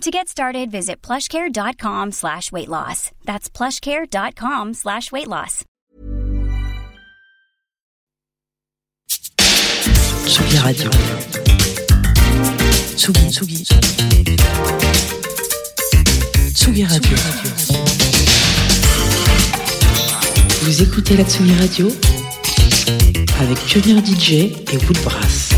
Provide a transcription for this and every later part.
To get started, visit plushcare.com slash weight loss. That's plushcare.com slash weight loss. Tsugi Radio. Tsugi, Tsugi. Tsugi Radio. Vous écoutez la Tsugi Radio avec Pioneer DJ et Woodbrass.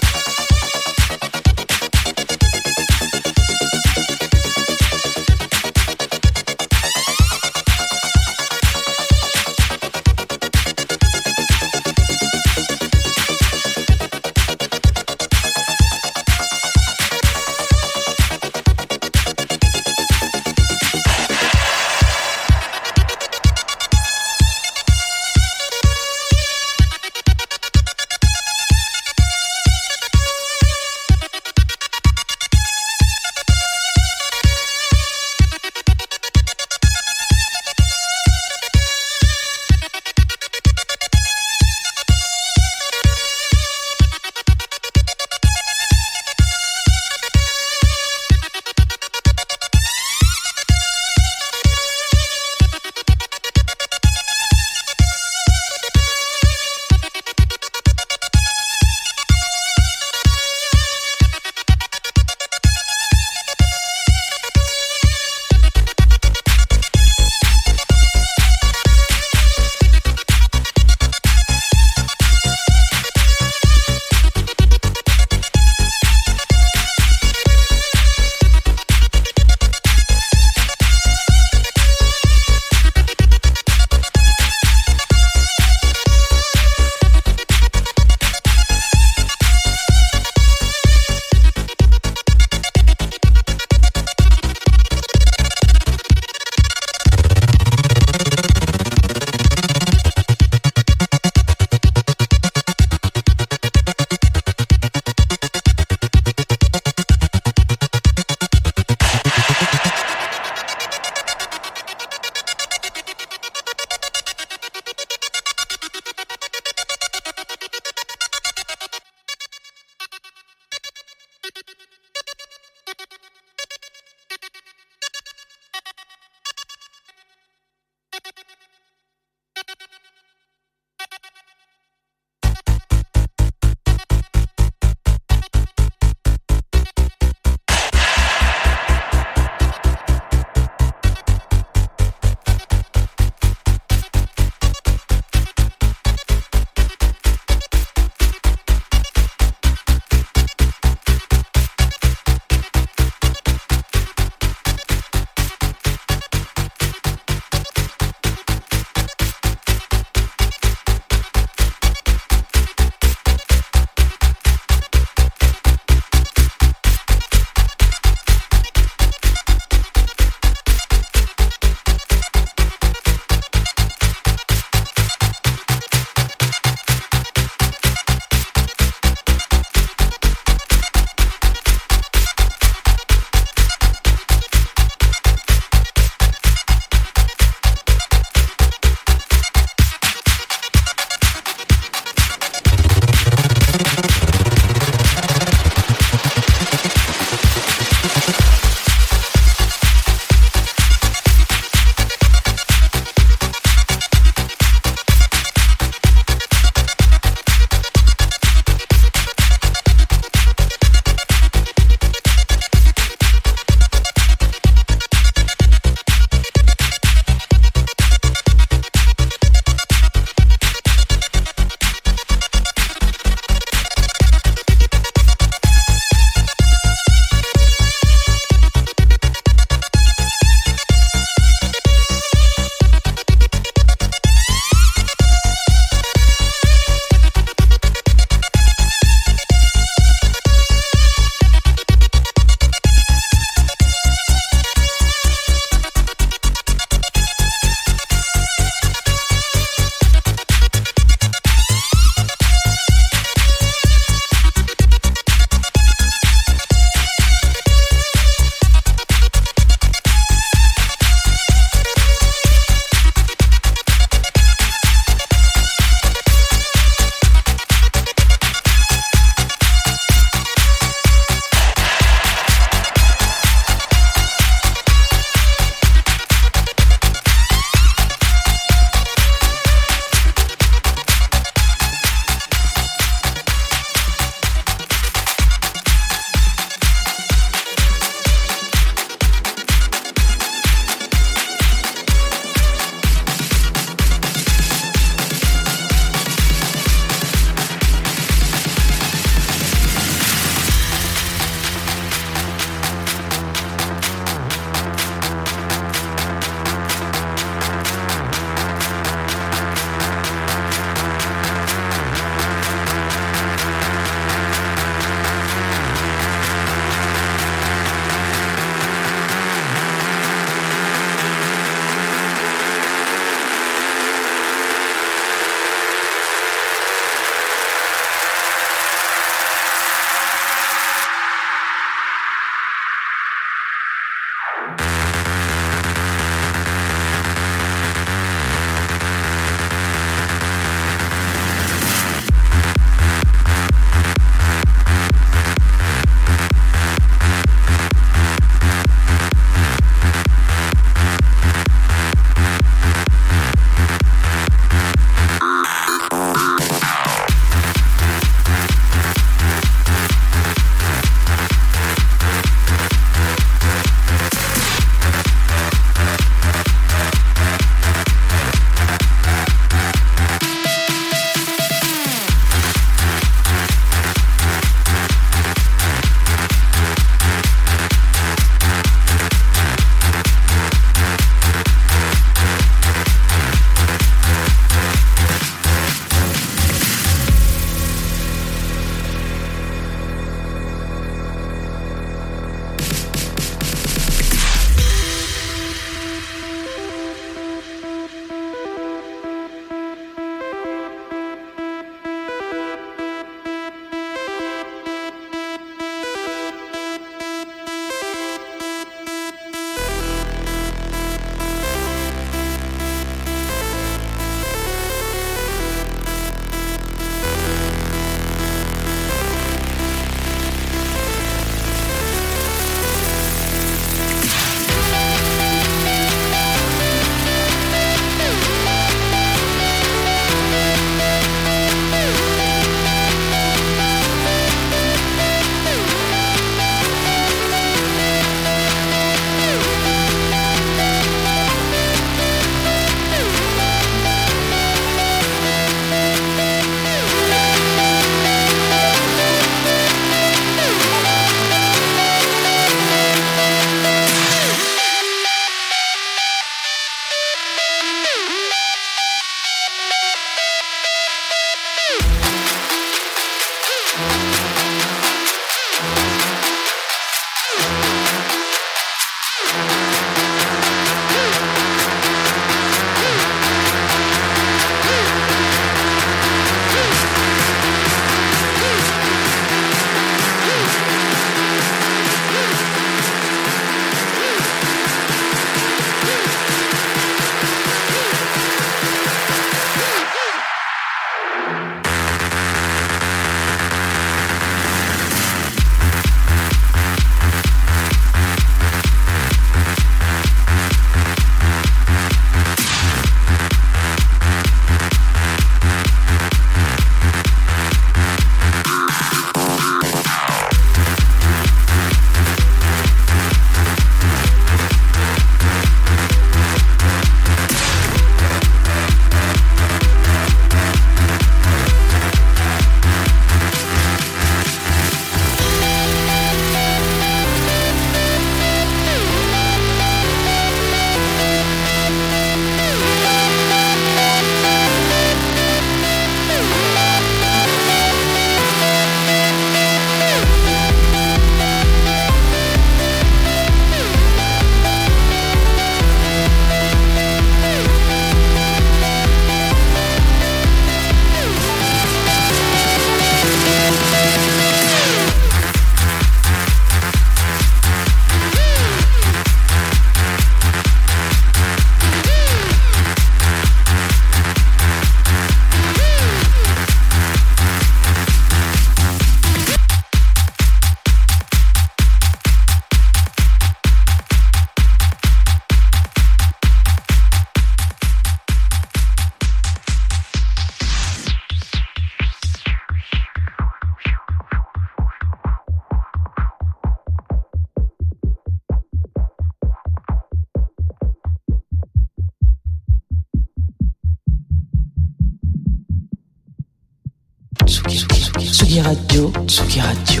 Tsugi Radio.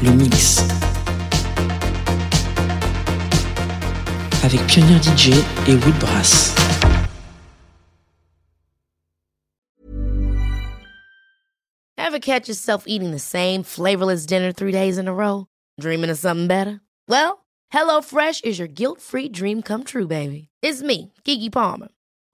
Le mix. Avec Pioneer DJ et. Ever catch yourself eating the same flavorless dinner three days in a row? Dreaming of something better? Well, HelloFresh is your guilt-free dream come true, baby. It's me, Keke Palmer.